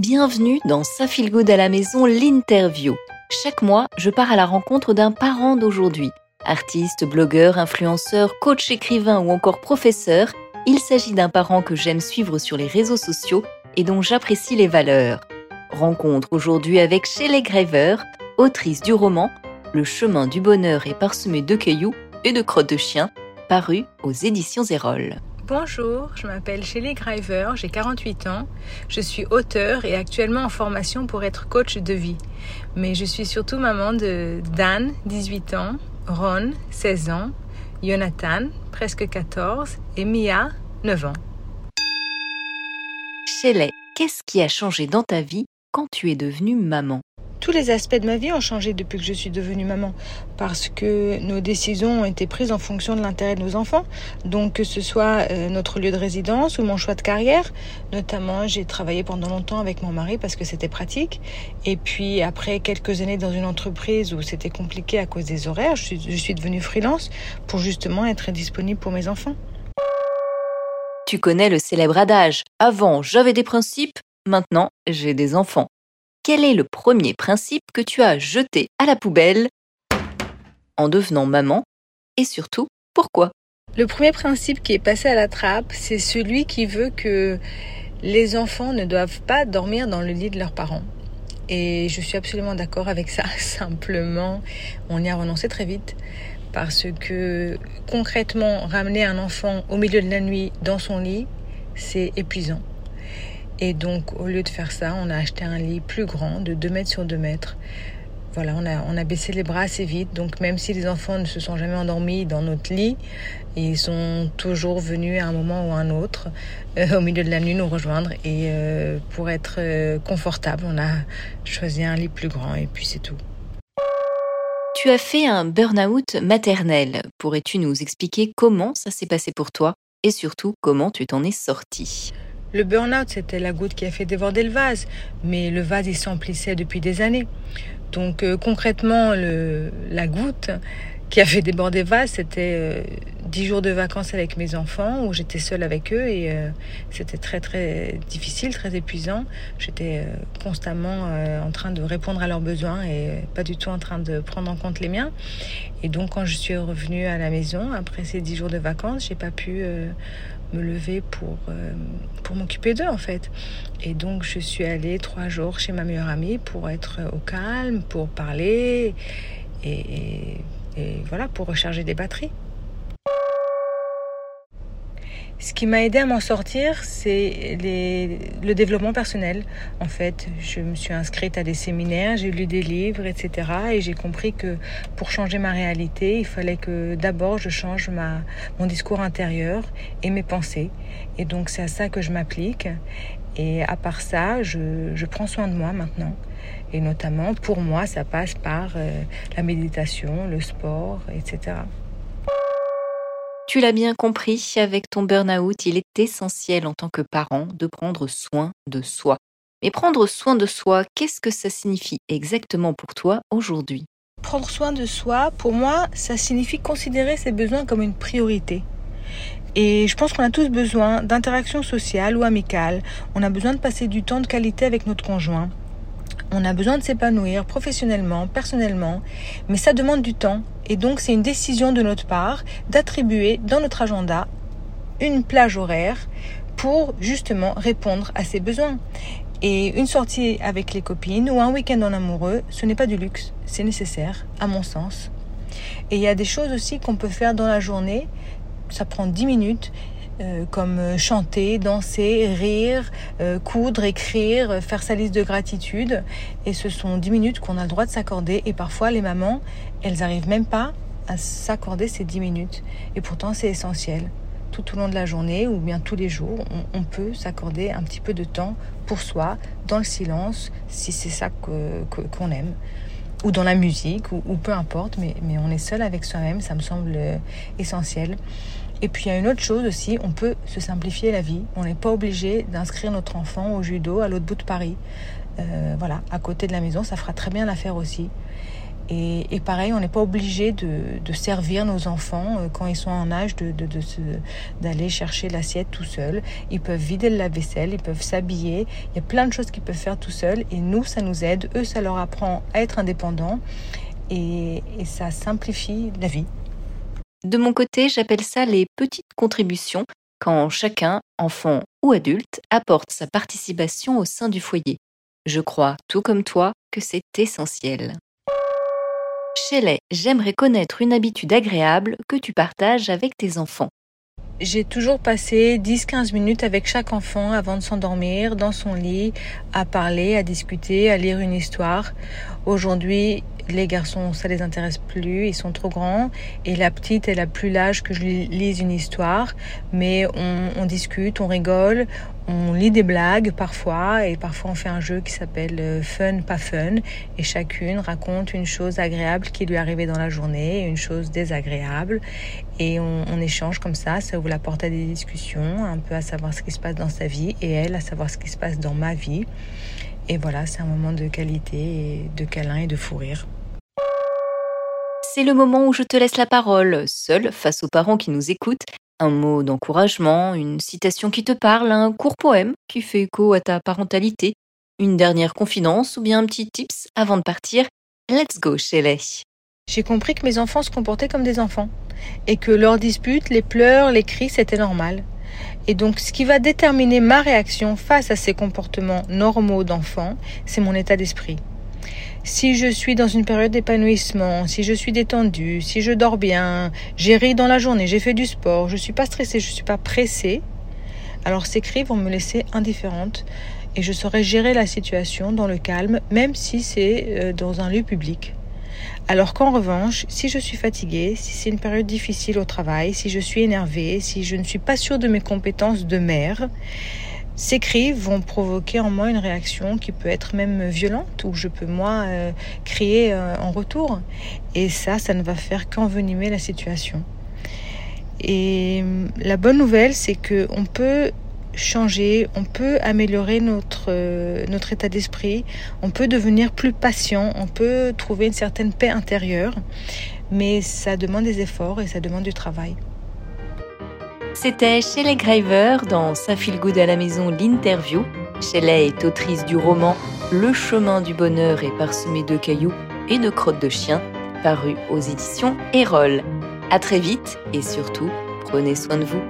Bienvenue dans Ça Feel Good à la maison, l'interview. Chaque mois, je pars à la rencontre d'un parent d'aujourd'hui. Artiste, blogueur, influenceur, coach écrivain ou encore professeur, il s'agit d'un parent que j'aime suivre sur les réseaux sociaux et dont j'apprécie les valeurs. Rencontre aujourd'hui avec Shelley Graver, autrice du roman Le chemin du bonheur est parsemé de cailloux et de crottes de chien, paru aux éditions Erol. Bonjour, je m'appelle Shelley Graver, j'ai 48 ans, je suis auteur et actuellement en formation pour être coach de vie. Mais je suis surtout maman de Dan, 18 ans, Ron, 16 ans, Jonathan, presque 14, et Mia, 9 ans. Shelley, qu'est-ce qui a changé dans ta vie quand tu es devenue maman? Tous les aspects de ma vie ont changé depuis que je suis devenue maman, parce que nos décisions ont été prises en fonction de l'intérêt de nos enfants. Donc que ce soit euh, notre lieu de résidence ou mon choix de carrière, notamment j'ai travaillé pendant longtemps avec mon mari parce que c'était pratique. Et puis après quelques années dans une entreprise où c'était compliqué à cause des horaires, je suis, je suis devenue freelance pour justement être disponible pour mes enfants. Tu connais le célèbre adage Avant j'avais des principes, maintenant j'ai des enfants quel est le premier principe que tu as jeté à la poubelle en devenant maman et surtout pourquoi? Le premier principe qui est passé à la trappe, c'est celui qui veut que les enfants ne doivent pas dormir dans le lit de leurs parents. Et je suis absolument d'accord avec ça. Simplement, on y a renoncé très vite parce que concrètement, ramener un enfant au milieu de la nuit dans son lit, c'est épuisant. Et donc, au lieu de faire ça, on a acheté un lit plus grand, de 2 mètres sur 2 mètres. Voilà, on a, on a baissé les bras assez vite. Donc, même si les enfants ne se sont jamais endormis dans notre lit, ils sont toujours venus à un moment ou à un autre, euh, au milieu de la nuit, nous rejoindre. Et euh, pour être euh, confortable, on a choisi un lit plus grand et puis c'est tout. Tu as fait un burn-out maternel. Pourrais-tu nous expliquer comment ça s'est passé pour toi et surtout comment tu t'en es sorti le burn-out, c'était la goutte qui a fait déborder le vase, mais le vase, il s'emplissait depuis des années. Donc euh, concrètement, la goutte qui a fait déborder le vase, c'était euh, dix jours de vacances avec mes enfants, où j'étais seule avec eux, et euh, c'était très très difficile, très épuisant. J'étais constamment en train de répondre à leurs besoins et pas du tout en train de prendre en compte les miens. Et donc quand je suis revenue à la maison, après ces dix jours de vacances, j'ai pas pu me lever pour, euh, pour m'occuper d'eux en fait. Et donc je suis allée trois jours chez ma meilleure amie pour être au calme, pour parler et voilà, pour recharger des batteries. Ce qui m'a aidé à m'en sortir, c'est le développement personnel. En fait, je me suis inscrite à des séminaires, j'ai lu des livres, etc. Et j'ai compris que pour changer ma réalité, il fallait que d'abord je change ma, mon discours intérieur et mes pensées. Et donc c'est à ça que je m'applique. Et à part ça, je, je, prends soin de moi maintenant. Et notamment, pour moi, ça passe par euh, la méditation, le sport, etc. Tu l'as bien compris, avec ton burn-out, il est essentiel en tant que parent de prendre soin de soi. Mais prendre soin de soi, qu'est-ce que ça signifie exactement pour toi aujourd'hui? Prendre soin de soi, pour moi, ça signifie considérer ses besoins comme une priorité. Et je pense qu'on a tous besoin d'interaction sociale ou amicale. On a besoin de passer du temps de qualité avec notre conjoint. On a besoin de s'épanouir professionnellement, personnellement, mais ça demande du temps. Et donc c'est une décision de notre part d'attribuer dans notre agenda une plage horaire pour justement répondre à ces besoins. Et une sortie avec les copines ou un week-end en amoureux, ce n'est pas du luxe, c'est nécessaire, à mon sens. Et il y a des choses aussi qu'on peut faire dans la journée, ça prend 10 minutes, euh, comme euh, chanter, danser, rire, euh, coudre, écrire, faire sa liste de gratitude. Et ce sont 10 minutes qu'on a le droit de s'accorder. Et parfois, les mamans, elles n'arrivent même pas à s'accorder ces 10 minutes. Et pourtant, c'est essentiel. Tout au long de la journée ou bien tous les jours, on, peut s'accorder un petit peu de temps pour soi, dans le silence, si c'est ça qu'on aime ou dans la musique, ou, peu importe, mais, on est seul avec soi-même, ça me semble essentiel. Et puis il y a une autre chose aussi, on peut se simplifier la vie. On n'est pas obligé d'inscrire notre enfant au judo à l'autre bout de Paris. Euh, voilà, à côté de la maison, ça fera très bien l'affaire aussi. Et, pareil, on n'est pas obligé de, servir nos enfants euh, quand ils sont en âge d'aller de, chercher l'assiette tout seul. Ils peuvent vider le lave-vaisselle, ils peuvent s'habiller. Il y a plein de choses qu'ils peuvent faire tout seuls. Et nous, ça nous aide. Eux, ça leur apprend à être indépendants. Et, et ça simplifie la vie. De mon côté, j'appelle ça les petites contributions quand chacun, enfant ou adulte, apporte sa participation au sein du foyer. Je crois, tout comme toi, que c'est essentiel. Shelley, j'aimerais connaître une habitude agréable que tu partages avec tes enfants. J'ai toujours passé 10-15 minutes avec chaque enfant avant de s'endormir dans son lit, à parler, à discuter, à lire une histoire. Aujourd'hui, les garçons, ça les intéresse plus, ils sont trop grands. Et la petite, elle a plus l'âge que je lise une histoire. Mais on, discute, on rigole, on lit des blagues parfois. Et parfois, on fait un jeu qui s'appelle euh, Fun, pas fun. Et chacune raconte une chose agréable qui lui est arrivée dans la journée, une chose désagréable. Et on, échange comme ça. Ça ouvre la porte à des discussions, un peu à savoir ce qui se passe dans sa vie. Et elle, à savoir ce qui se passe dans ma vie. Et voilà, c'est un moment de qualité, de câlin et de fou rire. C'est le moment où je te laisse la parole, seul face aux parents qui nous écoutent. Un mot d'encouragement, une citation qui te parle, un court poème qui fait écho à ta parentalité, une dernière confidence ou bien un petit tips avant de partir. Let's go, Shelley. J'ai compris que mes enfants se comportaient comme des enfants et que leurs disputes, les pleurs, les cris, c'était normal. Et donc, ce qui va déterminer ma réaction face à ces comportements normaux d'enfants, c'est mon état d'esprit si je suis dans une période d'épanouissement, si je suis détendue, si je dors bien, j'ai ri dans la journée, j'ai fait du sport, je ne suis pas stressée, je ne suis pas pressée, alors ces cris vont me laisser indifférente et je saurai gérer la situation dans le calme, même si c'est euh, dans un lieu public. Alors qu'en revanche, si je suis fatiguée, si c'est une période difficile au travail, si je suis énervée, si je ne suis pas sûre de mes compétences de mère, ces cris vont provoquer en moi une réaction qui peut être même violente, ou je peux moi euh, crier euh, en retour. Et ça, ça ne va faire qu'envenimer la situation. Et hum, la bonne nouvelle, c'est que on peut changer, on peut améliorer notre, euh, notre état d'esprit, on peut devenir plus patient, on peut trouver une certaine paix intérieure, mais ça demande des efforts et ça demande du travail. C'était Shelley Graver dans Sa Feel Good à la maison l'interview. Shelley est autrice du roman Le chemin du bonheur est parsemé de cailloux et de crottes de chien, paru aux éditions Erol. À très vite et surtout, prenez soin de vous.